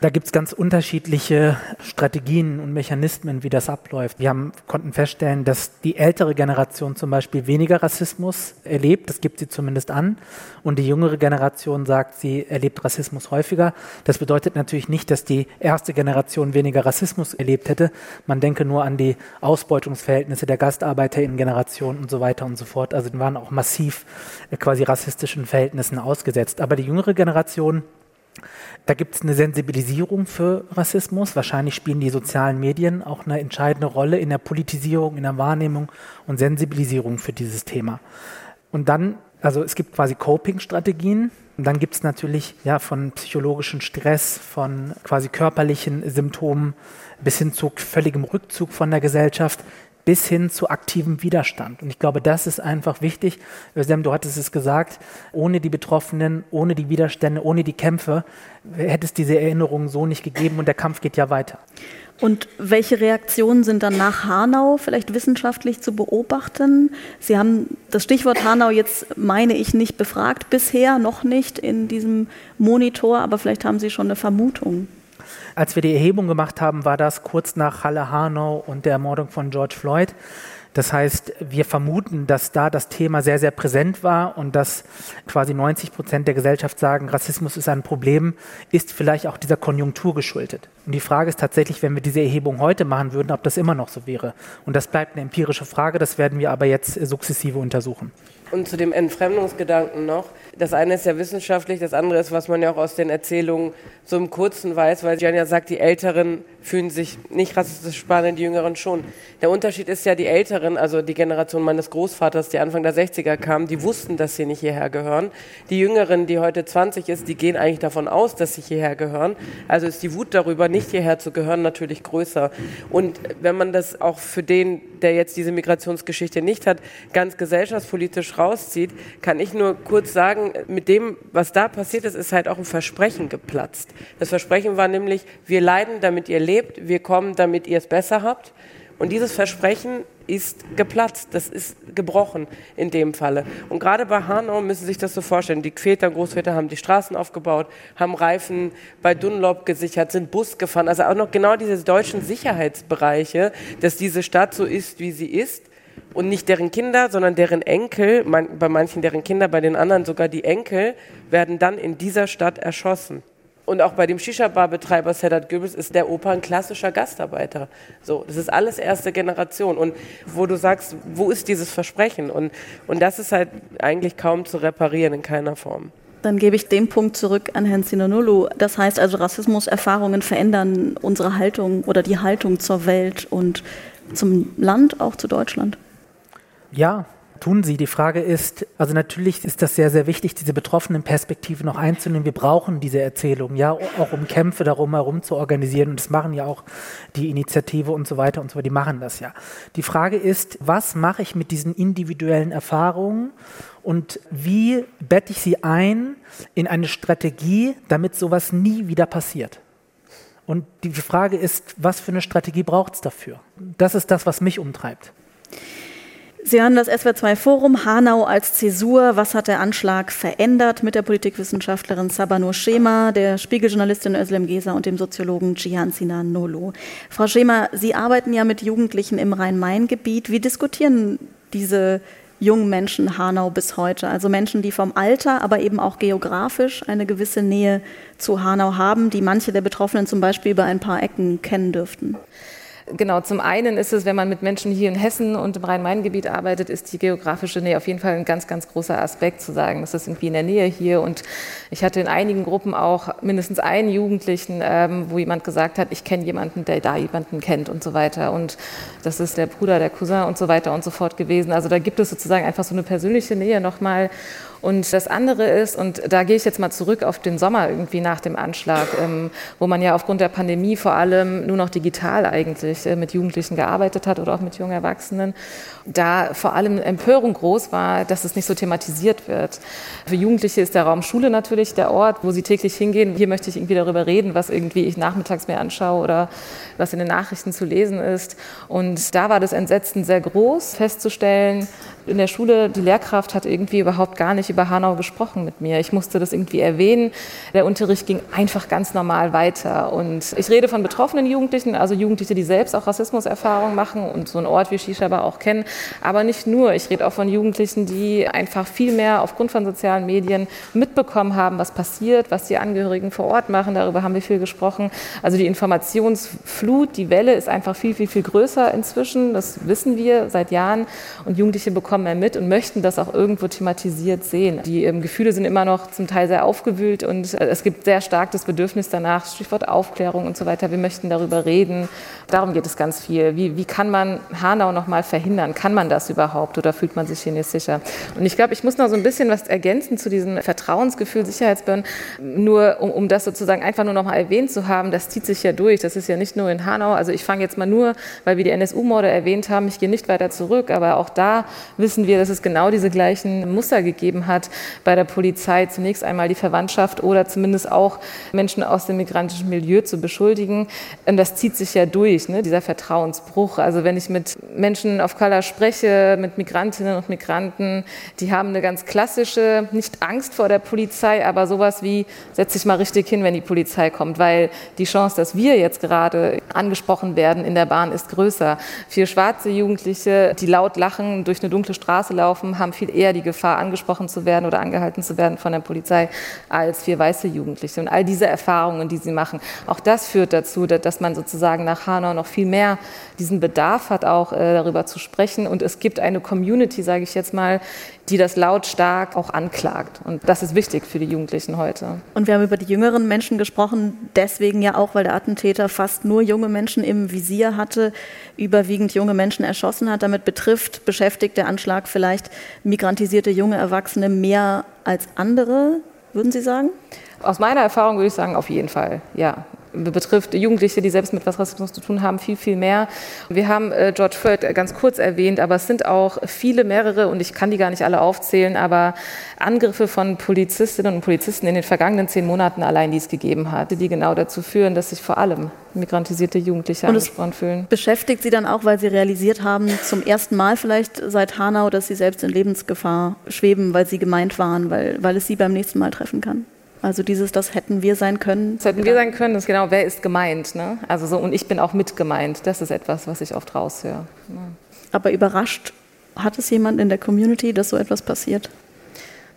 Da gibt es ganz unterschiedliche Strategien und Mechanismen, wie das abläuft. Wir haben, konnten feststellen, dass die ältere Generation zum Beispiel weniger Rassismus erlebt, das gibt sie zumindest an, und die jüngere Generation sagt, sie erlebt Rassismus häufiger. Das bedeutet natürlich nicht, dass die erste Generation weniger Rassismus erlebt hätte. Man denke nur an die Ausbeutungsverhältnisse der GastarbeiterInnen-Generation und so weiter und so fort. Also die waren auch massiv äh, quasi rassistischen Verhältnissen ausgesetzt. Aber die jüngere Generation da gibt es eine Sensibilisierung für Rassismus. Wahrscheinlich spielen die sozialen Medien auch eine entscheidende Rolle in der Politisierung, in der Wahrnehmung und Sensibilisierung für dieses Thema. Und dann, also es gibt quasi Coping-Strategien. Und dann gibt es natürlich ja von psychologischen Stress, von quasi körperlichen Symptomen bis hin zu völligem Rückzug von der Gesellschaft bis hin zu aktivem Widerstand. Und ich glaube, das ist einfach wichtig. Sam, du hattest es gesagt, ohne die Betroffenen, ohne die Widerstände, ohne die Kämpfe hätte es diese Erinnerungen so nicht gegeben und der Kampf geht ja weiter. Und welche Reaktionen sind dann nach Hanau vielleicht wissenschaftlich zu beobachten? Sie haben das Stichwort Hanau jetzt, meine ich, nicht befragt, bisher noch nicht in diesem Monitor, aber vielleicht haben Sie schon eine Vermutung. Als wir die Erhebung gemacht haben, war das kurz nach Halle Hanau und der Ermordung von George Floyd. Das heißt, wir vermuten, dass da das Thema sehr, sehr präsent war und dass quasi 90 Prozent der Gesellschaft sagen, Rassismus ist ein Problem, ist vielleicht auch dieser Konjunktur geschuldet. Und die Frage ist tatsächlich, wenn wir diese Erhebung heute machen würden, ob das immer noch so wäre. Und das bleibt eine empirische Frage, das werden wir aber jetzt sukzessive untersuchen. Und zu dem Entfremdungsgedanken noch. Das eine ist ja wissenschaftlich, das andere ist, was man ja auch aus den Erzählungen so im Kurzen weiß, weil Jan ja sagt, die Älteren fühlen sich nicht rassistisch spannend, die Jüngeren schon. Der Unterschied ist ja, die Älteren, also die Generation meines Großvaters, die Anfang der 60er kamen, die wussten, dass sie nicht hierher gehören. Die Jüngeren, die heute 20 ist, die gehen eigentlich davon aus, dass sie hierher gehören. Also ist die Wut darüber, nicht hierher zu gehören, natürlich größer. Und wenn man das auch für den, der jetzt diese Migrationsgeschichte nicht hat, ganz gesellschaftspolitisch rauszieht, kann ich nur kurz sagen, mit dem, was da passiert ist, ist halt auch ein Versprechen geplatzt. Das Versprechen war nämlich, wir leiden, damit ihr lebt, wir kommen, damit ihr es besser habt. Und dieses Versprechen ist geplatzt, das ist gebrochen in dem Falle. Und gerade bei Hanau müssen Sie sich das so vorstellen. Die Väter Großväter haben die Straßen aufgebaut, haben Reifen bei Dunlop gesichert, sind Bus gefahren. Also auch noch genau diese deutschen Sicherheitsbereiche, dass diese Stadt so ist, wie sie ist. Und nicht deren Kinder, sondern deren Enkel, bei manchen deren Kinder, bei den anderen sogar die Enkel, werden dann in dieser Stadt erschossen. Und auch bei dem Shisha-Bar-Betreiber Sedat Goebbels ist der Opa ein klassischer Gastarbeiter. So, das ist alles erste Generation. Und wo du sagst, wo ist dieses Versprechen? Und, und das ist halt eigentlich kaum zu reparieren in keiner Form. Dann gebe ich den Punkt zurück an Herrn Sinanulu. Das heißt also, Rassismuserfahrungen verändern unsere Haltung oder die Haltung zur Welt und zum Land, auch zu Deutschland. Ja, tun sie. Die Frage ist, also natürlich ist das sehr, sehr wichtig, diese betroffenen Perspektiven noch einzunehmen. Wir brauchen diese Erzählung, ja, auch um Kämpfe darum herum zu organisieren. Und das machen ja auch die Initiative und so weiter und so weiter. Die machen das ja. Die Frage ist, was mache ich mit diesen individuellen Erfahrungen und wie bette ich sie ein in eine Strategie, damit sowas nie wieder passiert? Und die Frage ist, was für eine Strategie braucht es dafür? Das ist das, was mich umtreibt. Sie hören das SWR2 Forum Hanau als Zäsur. Was hat der Anschlag verändert mit der Politikwissenschaftlerin Sabanur Schema, der Spiegeljournalistin Özlem Geser und dem Soziologen Cihan Sinan Nolo? Frau Schema, Sie arbeiten ja mit Jugendlichen im Rhein-Main-Gebiet. Wie diskutieren diese jungen Menschen Hanau bis heute? Also Menschen, die vom Alter, aber eben auch geografisch eine gewisse Nähe zu Hanau haben, die manche der Betroffenen zum Beispiel über ein paar Ecken kennen dürften. Genau, zum einen ist es, wenn man mit Menschen hier in Hessen und im Rhein-Main-Gebiet arbeitet, ist die geografische Nähe auf jeden Fall ein ganz, ganz großer Aspekt zu sagen. Das ist irgendwie in der Nähe hier. Und ich hatte in einigen Gruppen auch mindestens einen Jugendlichen, ähm, wo jemand gesagt hat, ich kenne jemanden, der da jemanden kennt und so weiter. Und das ist der Bruder, der Cousin und so weiter und so fort gewesen. Also da gibt es sozusagen einfach so eine persönliche Nähe nochmal. Und das andere ist, und da gehe ich jetzt mal zurück auf den Sommer irgendwie nach dem Anschlag, ähm, wo man ja aufgrund der Pandemie vor allem nur noch digital eigentlich ich äh, mit Jugendlichen gearbeitet hat oder auch mit jungen Erwachsenen, da vor allem Empörung groß war, dass es nicht so thematisiert wird. Für Jugendliche ist der Raum Schule natürlich der Ort, wo sie täglich hingehen. Hier möchte ich irgendwie darüber reden, was irgendwie ich nachmittags mir anschaue oder was in den Nachrichten zu lesen ist. Und da war das Entsetzen sehr groß, festzustellen, in der Schule, die Lehrkraft hat irgendwie überhaupt gar nicht über Hanau gesprochen mit mir. Ich musste das irgendwie erwähnen. Der Unterricht ging einfach ganz normal weiter. Und ich rede von betroffenen Jugendlichen, also Jugendliche, die selbst auch Rassismuserfahrungen machen und so einen Ort wie Shisha aber auch kennen. Aber nicht nur. Ich rede auch von Jugendlichen, die einfach viel mehr aufgrund von sozialen Medien mitbekommen haben, was passiert, was die Angehörigen vor Ort machen. Darüber haben wir viel gesprochen. Also die Informationsflut, die Welle ist einfach viel, viel, viel größer inzwischen. Das wissen wir seit Jahren. Und Jugendliche bekommen mehr mit und möchten das auch irgendwo thematisiert sehen. Die ähm, Gefühle sind immer noch zum Teil sehr aufgewühlt und äh, es gibt sehr stark das Bedürfnis danach, Stichwort Aufklärung und so weiter. Wir möchten darüber reden. Darum geht es ganz viel. Wie, wie kann man Hanau noch mal verhindern? Kann man das überhaupt oder fühlt man sich hier nicht sicher? Und ich glaube, ich muss noch so ein bisschen was ergänzen zu diesem Vertrauensgefühl, Sicherheitsbehörden. Nur um, um das sozusagen einfach nur noch mal erwähnt zu haben, das zieht sich ja durch. Das ist ja nicht nur in Hanau. Also ich fange jetzt mal nur, weil wir die NSU-Morde erwähnt haben, ich gehe nicht weiter zurück, aber auch da wissen wir, dass es genau diese gleichen Muster gegeben hat bei der Polizei. Zunächst einmal die Verwandtschaft oder zumindest auch Menschen aus dem migrantischen Milieu zu beschuldigen. Das zieht sich ja durch, ne, dieser Vertrauensbruch. Also wenn ich mit Menschen auf Color spreche, mit Migrantinnen und Migranten, die haben eine ganz klassische, nicht Angst vor der Polizei, aber sowas wie, setz dich mal richtig hin, wenn die Polizei kommt, weil die Chance, dass wir jetzt gerade angesprochen werden in der Bahn, ist größer. Vier schwarze Jugendliche, die laut lachen, durch eine dunkle Straße laufen, haben viel eher die Gefahr, angesprochen zu werden oder angehalten zu werden von der Polizei als vier weiße Jugendliche. Und all diese Erfahrungen, die sie machen, auch das führt dazu, dass man sozusagen nach Hanau noch viel mehr diesen Bedarf hat, auch äh, darüber zu sprechen. Und es gibt eine Community, sage ich jetzt mal, die das lautstark auch anklagt. Und das ist wichtig für die Jugendlichen heute. Und wir haben über die jüngeren Menschen gesprochen, deswegen ja auch, weil der Attentäter fast nur junge Menschen im Visier hatte, überwiegend junge Menschen erschossen hat. Damit betrifft, beschäftigt der Anschlag vielleicht migrantisierte junge Erwachsene mehr als andere, würden Sie sagen? Aus meiner Erfahrung würde ich sagen, auf jeden Fall, ja betrifft Jugendliche, die selbst mit was Rassismus zu tun haben, viel, viel mehr. Wir haben äh, George Floyd ganz kurz erwähnt, aber es sind auch viele, mehrere, und ich kann die gar nicht alle aufzählen, aber Angriffe von Polizistinnen und Polizisten in den vergangenen zehn Monaten allein, die es gegeben hat, die genau dazu führen, dass sich vor allem migrantisierte Jugendliche und angesprochen fühlen. Beschäftigt Sie dann auch, weil Sie realisiert haben, zum ersten Mal vielleicht seit Hanau, dass Sie selbst in Lebensgefahr schweben, weil Sie gemeint waren, weil, weil es Sie beim nächsten Mal treffen kann? Also dieses, das hätten wir sein können. Das hätten wir sein können, das ist genau, wer ist gemeint. Ne? Also so, und ich bin auch mit gemeint. Das ist etwas, was ich oft raushöre. Ja. Aber überrascht hat es jemand in der Community, dass so etwas passiert?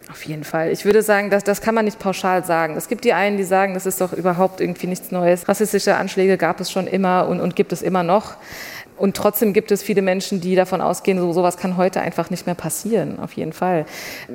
Auf jeden Fall. Ich würde sagen, dass, das kann man nicht pauschal sagen. Es gibt die einen, die sagen, das ist doch überhaupt irgendwie nichts Neues. Rassistische Anschläge gab es schon immer und, und gibt es immer noch. Und trotzdem gibt es viele Menschen, die davon ausgehen, so sowas kann heute einfach nicht mehr passieren, auf jeden Fall.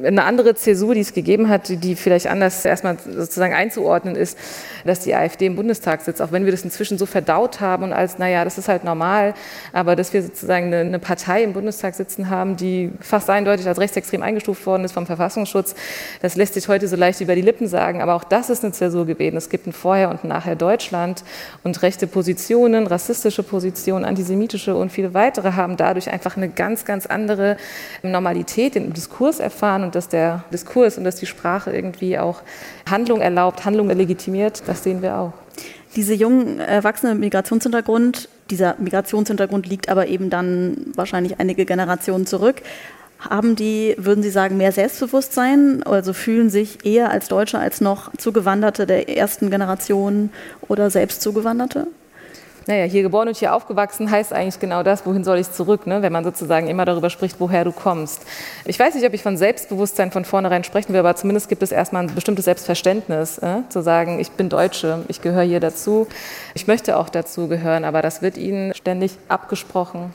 Eine andere Zäsur, die es gegeben hat, die vielleicht anders erstmal sozusagen einzuordnen ist, dass die AfD im Bundestag sitzt, auch wenn wir das inzwischen so verdaut haben und als, naja, das ist halt normal, aber dass wir sozusagen eine, eine Partei im Bundestag sitzen haben, die fast eindeutig als rechtsextrem eingestuft worden ist vom Verfassungsschutz, das lässt sich heute so leicht über die Lippen sagen, aber auch das ist eine Zäsur gewesen. Es gibt ein Vorher und ein Nachher Deutschland und rechte Positionen, rassistische Positionen, antisemitische politische und viele weitere haben dadurch einfach eine ganz, ganz andere Normalität im Diskurs erfahren und dass der Diskurs und dass die Sprache irgendwie auch Handlung erlaubt, Handlung legitimiert, das sehen wir auch. Diese jungen Erwachsenen mit Migrationshintergrund, dieser Migrationshintergrund liegt aber eben dann wahrscheinlich einige Generationen zurück. Haben die, würden Sie sagen, mehr Selbstbewusstsein, also fühlen sich eher als Deutsche als noch Zugewanderte der ersten Generation oder selbst Zugewanderte? Naja, hier geboren und hier aufgewachsen heißt eigentlich genau das, wohin soll ich zurück, ne? wenn man sozusagen immer darüber spricht, woher du kommst. Ich weiß nicht, ob ich von Selbstbewusstsein von vornherein sprechen will, aber zumindest gibt es erstmal ein bestimmtes Selbstverständnis, äh? zu sagen, ich bin Deutsche, ich gehöre hier dazu, ich möchte auch dazu gehören, aber das wird ihnen ständig abgesprochen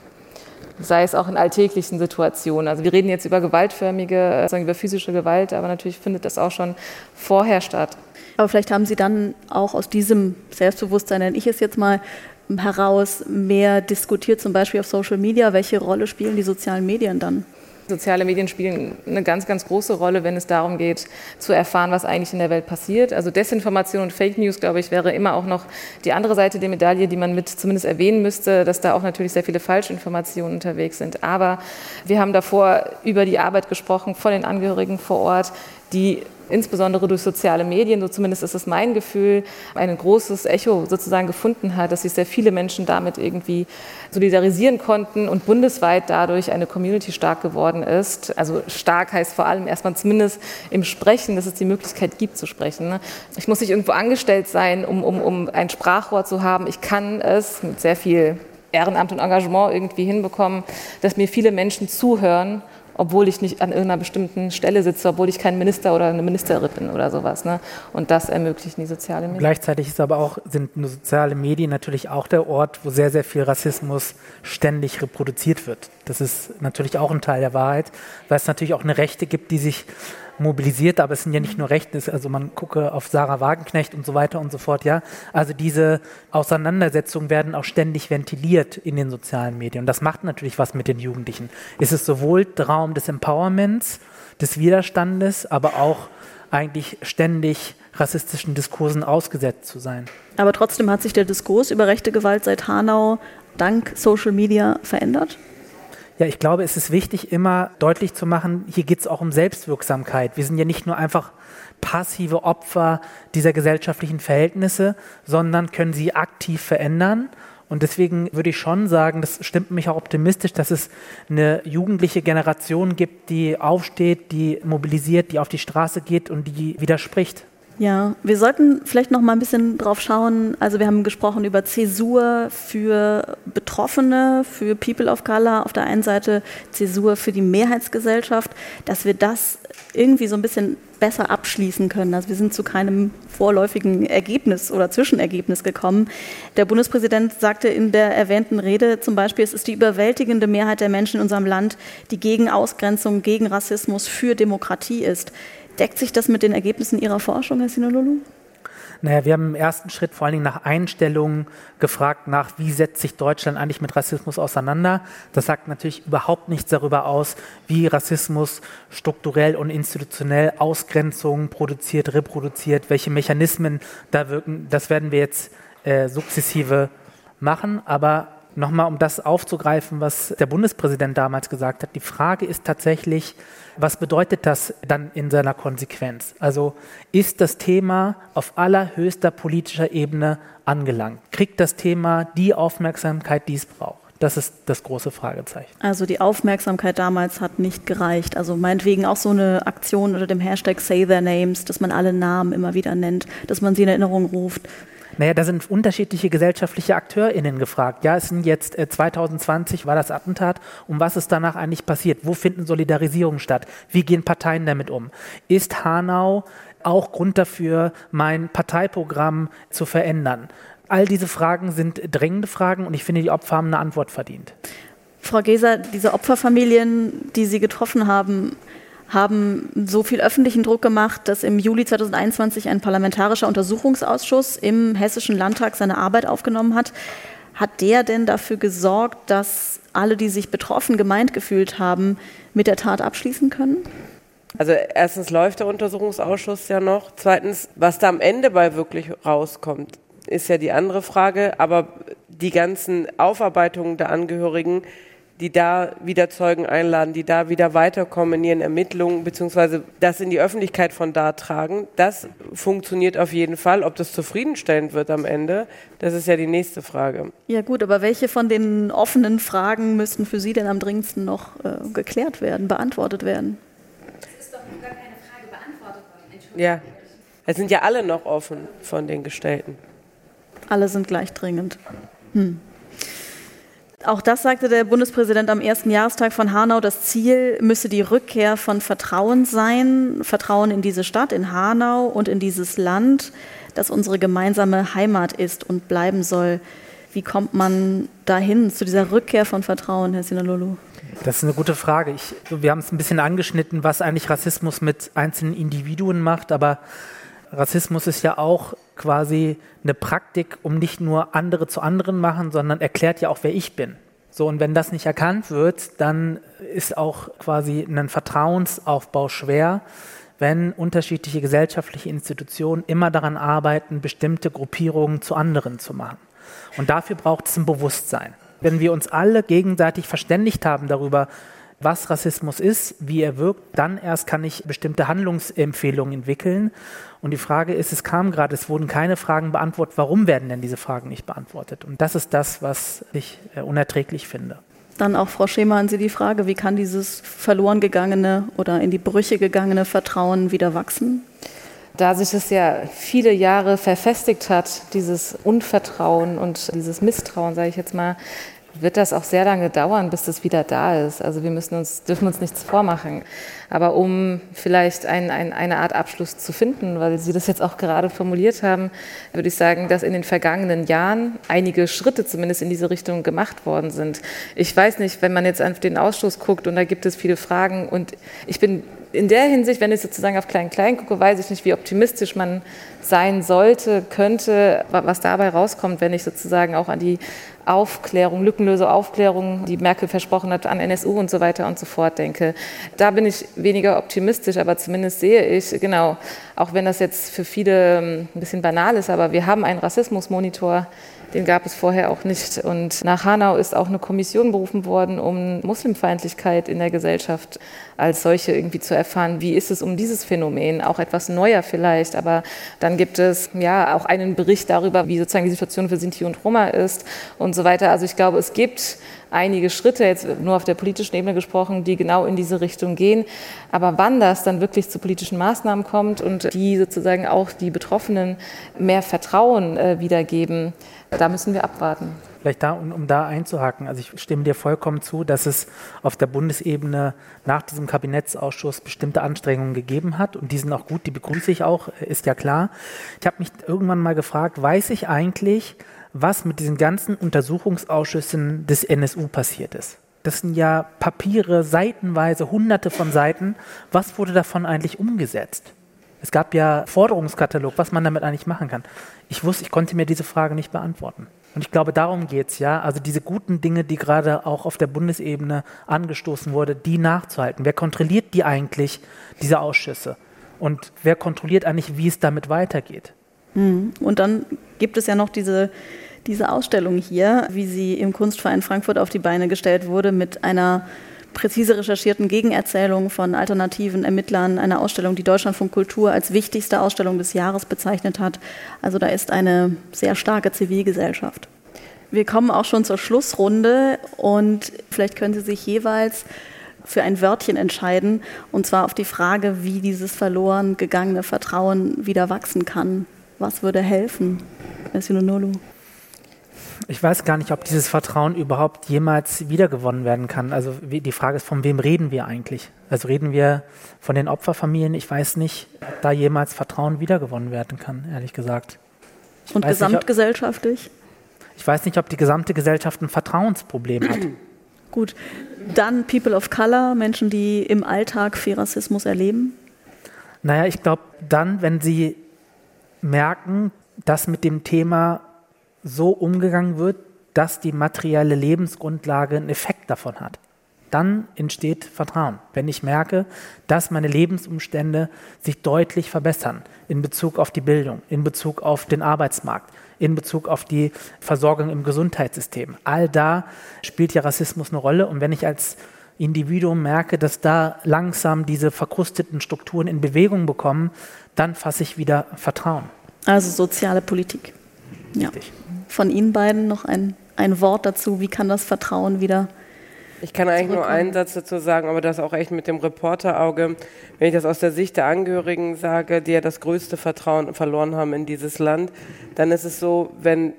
sei es auch in alltäglichen Situationen. Also wir reden jetzt über gewaltförmige, also über physische Gewalt, aber natürlich findet das auch schon vorher statt. Aber vielleicht haben Sie dann auch aus diesem Selbstbewusstsein, nenne ich es jetzt mal, heraus mehr diskutiert, zum Beispiel auf Social Media? Welche Rolle spielen die sozialen Medien dann? Soziale Medien spielen eine ganz, ganz große Rolle, wenn es darum geht, zu erfahren, was eigentlich in der Welt passiert. Also Desinformation und Fake News, glaube ich, wäre immer auch noch die andere Seite der Medaille, die man mit zumindest erwähnen müsste, dass da auch natürlich sehr viele Falschinformationen unterwegs sind. Aber wir haben davor über die Arbeit gesprochen von den Angehörigen vor Ort, die insbesondere durch soziale Medien, so zumindest ist es mein Gefühl, ein großes Echo sozusagen gefunden hat, dass sich sehr viele Menschen damit irgendwie solidarisieren konnten und bundesweit dadurch eine Community stark geworden ist. Also stark heißt vor allem erstmal zumindest im Sprechen, dass es die Möglichkeit gibt zu sprechen. Ne? Ich muss nicht irgendwo angestellt sein, um, um, um ein Sprachrohr zu haben. Ich kann es mit sehr viel Ehrenamt und Engagement irgendwie hinbekommen, dass mir viele Menschen zuhören obwohl ich nicht an irgendeiner bestimmten Stelle sitze, obwohl ich kein Minister oder eine Ministerin bin oder sowas. Ne? Und das ermöglichen die sozialen Medien. Gleichzeitig ist aber auch, sind soziale Medien natürlich auch der Ort, wo sehr, sehr viel Rassismus ständig reproduziert wird. Das ist natürlich auch ein Teil der Wahrheit, weil es natürlich auch eine Rechte gibt, die sich mobilisiert, aber es sind ja nicht nur Rechte, also man gucke auf Sarah Wagenknecht und so weiter und so fort, ja. Also diese Auseinandersetzungen werden auch ständig ventiliert in den sozialen Medien und das macht natürlich was mit den Jugendlichen. Es ist sowohl Raum des Empowerments, des Widerstandes, aber auch eigentlich ständig rassistischen Diskursen ausgesetzt zu sein. Aber trotzdem hat sich der Diskurs über rechte Gewalt seit Hanau dank Social Media verändert? Ja, ich glaube, es ist wichtig, immer deutlich zu machen, hier geht es auch um Selbstwirksamkeit. Wir sind ja nicht nur einfach passive Opfer dieser gesellschaftlichen Verhältnisse, sondern können sie aktiv verändern. Und deswegen würde ich schon sagen, das stimmt mich auch optimistisch, dass es eine jugendliche Generation gibt, die aufsteht, die mobilisiert, die auf die Straße geht und die widerspricht. Ja, wir sollten vielleicht noch mal ein bisschen drauf schauen. Also wir haben gesprochen über Zäsur für Betroffene, für People of Color auf der einen Seite, Zäsur für die Mehrheitsgesellschaft, dass wir das irgendwie so ein bisschen besser abschließen können. Also wir sind zu keinem vorläufigen Ergebnis oder Zwischenergebnis gekommen. Der Bundespräsident sagte in der erwähnten Rede zum Beispiel, es ist die überwältigende Mehrheit der Menschen in unserem Land, die gegen Ausgrenzung, gegen Rassismus, für Demokratie ist. Deckt sich das mit den Ergebnissen Ihrer Forschung, Herr Sinololu? Naja, wir haben im ersten Schritt vor allen Dingen nach Einstellungen gefragt, nach wie setzt sich Deutschland eigentlich mit Rassismus auseinander. Das sagt natürlich überhaupt nichts darüber aus, wie Rassismus strukturell und institutionell Ausgrenzungen produziert, reproduziert, welche Mechanismen da wirken. Das werden wir jetzt äh, sukzessive machen. Aber nochmal, um das aufzugreifen, was der Bundespräsident damals gesagt hat, die Frage ist tatsächlich, was bedeutet das dann in seiner Konsequenz? Also ist das Thema auf allerhöchster politischer Ebene angelangt? Kriegt das Thema die Aufmerksamkeit, die es braucht? Das ist das große Fragezeichen. Also die Aufmerksamkeit damals hat nicht gereicht. Also meinetwegen auch so eine Aktion unter dem Hashtag Say Their Names, dass man alle Namen immer wieder nennt, dass man sie in Erinnerung ruft. Naja, da sind unterschiedliche gesellschaftliche AkteurInnen gefragt. Ja, es sind jetzt äh, 2020 war das Attentat. Um was ist danach eigentlich passiert? Wo finden Solidarisierungen statt? Wie gehen Parteien damit um? Ist Hanau auch Grund dafür, mein Parteiprogramm zu verändern? All diese Fragen sind drängende Fragen und ich finde, die Opfer haben eine Antwort verdient. Frau Geser, diese Opferfamilien, die Sie getroffen haben, haben so viel öffentlichen Druck gemacht, dass im Juli 2021 ein parlamentarischer Untersuchungsausschuss im Hessischen Landtag seine Arbeit aufgenommen hat. Hat der denn dafür gesorgt, dass alle, die sich betroffen gemeint gefühlt haben, mit der Tat abschließen können? Also erstens läuft der Untersuchungsausschuss ja noch. Zweitens, was da am Ende bei wirklich rauskommt, ist ja die andere Frage. Aber die ganzen Aufarbeitungen der Angehörigen die da wieder Zeugen einladen, die da wieder weiterkommen in ihren Ermittlungen, beziehungsweise das in die Öffentlichkeit von da tragen. Das funktioniert auf jeden Fall. Ob das zufriedenstellend wird am Ende, das ist ja die nächste Frage. Ja gut, aber welche von den offenen Fragen müssten für Sie denn am dringendsten noch äh, geklärt werden, beantwortet werden? Es ist doch noch gar keine Frage beantwortet worden. Ja, es sind ja alle noch offen von den gestellten. Alle sind gleich dringend. Hm. Auch das sagte der Bundespräsident am ersten Jahrestag von Hanau. Das Ziel müsse die Rückkehr von Vertrauen sein. Vertrauen in diese Stadt, in Hanau und in dieses Land, das unsere gemeinsame Heimat ist und bleiben soll. Wie kommt man dahin, zu dieser Rückkehr von Vertrauen, Herr Sinalolu? Das ist eine gute Frage. Ich, wir haben es ein bisschen angeschnitten, was eigentlich Rassismus mit einzelnen Individuen macht, aber Rassismus ist ja auch quasi eine Praktik, um nicht nur andere zu anderen machen, sondern erklärt ja auch, wer ich bin. So, und wenn das nicht erkannt wird, dann ist auch quasi ein Vertrauensaufbau schwer, wenn unterschiedliche gesellschaftliche Institutionen immer daran arbeiten, bestimmte Gruppierungen zu anderen zu machen. Und dafür braucht es ein Bewusstsein. Wenn wir uns alle gegenseitig verständigt haben darüber, was Rassismus ist, wie er wirkt, dann erst kann ich bestimmte Handlungsempfehlungen entwickeln. Und die Frage ist, es kam gerade, es wurden keine Fragen beantwortet, warum werden denn diese Fragen nicht beantwortet? Und das ist das, was ich äh, unerträglich finde. Dann auch, Frau Schema, an Sie die Frage, wie kann dieses verloren gegangene oder in die Brüche gegangene Vertrauen wieder wachsen? Da sich es ja viele Jahre verfestigt hat, dieses Unvertrauen und dieses Misstrauen, sage ich jetzt mal, wird das auch sehr lange dauern, bis das wieder da ist. Also wir müssen uns, dürfen uns nichts vormachen. Aber um vielleicht ein, ein, eine Art Abschluss zu finden, weil Sie das jetzt auch gerade formuliert haben, würde ich sagen, dass in den vergangenen Jahren einige Schritte zumindest in diese Richtung gemacht worden sind. Ich weiß nicht, wenn man jetzt auf den Ausschuss guckt und da gibt es viele Fragen und ich bin in der Hinsicht, wenn ich sozusagen auf Klein-Klein gucke, weiß ich nicht, wie optimistisch man sein sollte, könnte, was dabei rauskommt, wenn ich sozusagen auch an die Aufklärung, lückenlose Aufklärung, die Merkel versprochen hat, an NSU und so weiter und so fort denke. Da bin ich weniger optimistisch, aber zumindest sehe ich, genau, auch wenn das jetzt für viele ähm, ein bisschen banal ist, aber wir haben einen Rassismusmonitor, den gab es vorher auch nicht. Und nach Hanau ist auch eine Kommission berufen worden, um Muslimfeindlichkeit in der Gesellschaft als solche irgendwie zu erfahren. Wie ist es um dieses Phänomen? Auch etwas neuer vielleicht, aber dann gibt es ja auch einen Bericht darüber, wie sozusagen die Situation für Sinti und Roma ist und so weiter. Also ich glaube, es gibt einige Schritte, jetzt nur auf der politischen Ebene gesprochen, die genau in diese Richtung gehen. Aber wann das dann wirklich zu politischen Maßnahmen kommt und die sozusagen auch die Betroffenen mehr Vertrauen äh, wiedergeben, da müssen wir abwarten. Vielleicht da, um, um, da einzuhaken, also ich stimme dir vollkommen zu, dass es auf der Bundesebene nach diesem Kabinettsausschuss bestimmte Anstrengungen gegeben hat und die sind auch gut, die begrüße ich auch, ist ja klar. Ich habe mich irgendwann mal gefragt, weiß ich eigentlich, was mit diesen ganzen Untersuchungsausschüssen des NSU passiert ist? Das sind ja Papiere, seitenweise, hunderte von Seiten. Was wurde davon eigentlich umgesetzt? Es gab ja Forderungskatalog, was man damit eigentlich machen kann. Ich wusste, ich konnte mir diese Frage nicht beantworten. Und ich glaube, darum geht es ja. Also diese guten Dinge, die gerade auch auf der Bundesebene angestoßen wurde, die nachzuhalten. Wer kontrolliert die eigentlich, diese Ausschüsse? Und wer kontrolliert eigentlich, wie es damit weitergeht? Hm. Und dann gibt es ja noch diese, diese Ausstellung hier, wie sie im Kunstverein Frankfurt auf die Beine gestellt wurde, mit einer präzise recherchierten Gegenerzählung von alternativen Ermittlern, einer Ausstellung, die Deutschlandfunk Kultur als wichtigste Ausstellung des Jahres bezeichnet hat. Also da ist eine sehr starke Zivilgesellschaft. Wir kommen auch schon zur Schlussrunde und vielleicht können Sie sich jeweils für ein Wörtchen entscheiden, und zwar auf die Frage, wie dieses verloren gegangene Vertrauen wieder wachsen kann. Was würde helfen? Nolu? Ich weiß gar nicht, ob dieses Vertrauen überhaupt jemals wiedergewonnen werden kann. Also die Frage ist, von wem reden wir eigentlich? Also reden wir von den Opferfamilien? Ich weiß nicht, ob da jemals Vertrauen wiedergewonnen werden kann, ehrlich gesagt. Ich Und gesamtgesellschaftlich? Nicht, ob, ich weiß nicht, ob die gesamte Gesellschaft ein Vertrauensproblem hat. *clears throat* Gut, dann People of Color, Menschen, die im Alltag viel Rassismus erleben? Naja, ich glaube dann, wenn sie merken, dass mit dem Thema so umgegangen wird, dass die materielle Lebensgrundlage einen Effekt davon hat. Dann entsteht Vertrauen. Wenn ich merke, dass meine Lebensumstände sich deutlich verbessern in Bezug auf die Bildung, in Bezug auf den Arbeitsmarkt, in Bezug auf die Versorgung im Gesundheitssystem. All da spielt ja Rassismus eine Rolle. Und wenn ich als Individuum merke, dass da langsam diese verkrusteten Strukturen in Bewegung bekommen, dann fasse ich wieder Vertrauen. Also soziale Politik. Ja. Von Ihnen beiden noch ein, ein Wort dazu? Wie kann das Vertrauen wieder ich kann eigentlich nur einen Satz dazu sagen, aber das auch echt mit dem Reporterauge. Wenn ich das aus der Sicht der Angehörigen sage, die ja das größte Vertrauen verloren haben in dieses Land, dann ist es so, wenn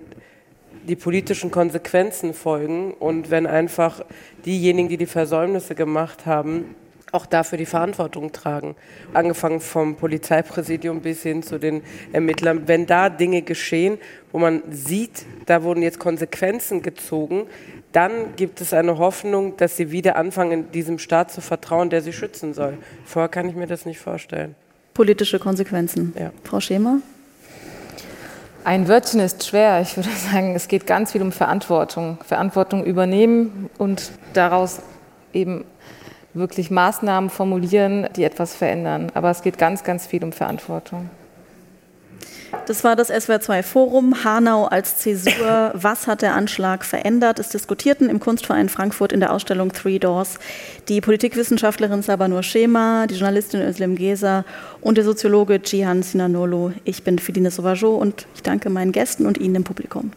die politischen Konsequenzen folgen und wenn einfach diejenigen, die die Versäumnisse gemacht haben, auch dafür die Verantwortung tragen. Angefangen vom Polizeipräsidium bis hin zu den Ermittlern. Wenn da Dinge geschehen, wo man sieht, da wurden jetzt Konsequenzen gezogen, dann gibt es eine Hoffnung, dass sie wieder anfangen, in diesem Staat zu vertrauen, der sie schützen soll. Vorher kann ich mir das nicht vorstellen. Politische Konsequenzen. Ja. Frau Schemer? Ein Wörtchen ist schwer. Ich würde *laughs* sagen, es geht ganz viel um Verantwortung. Verantwortung übernehmen und daraus eben wirklich Maßnahmen formulieren, die etwas verändern. Aber es geht ganz, ganz viel um Verantwortung. Das war das SWR2 Forum. Hanau als Zäsur. *laughs* Was hat der Anschlag verändert? Es diskutierten im Kunstverein Frankfurt in der Ausstellung Three Doors die Politikwissenschaftlerin Sabanur Schema, die Journalistin Özlem Geser und der Soziologe Cihan Sinanolo. Ich bin Filine Sauvageau und ich danke meinen Gästen und Ihnen im Publikum.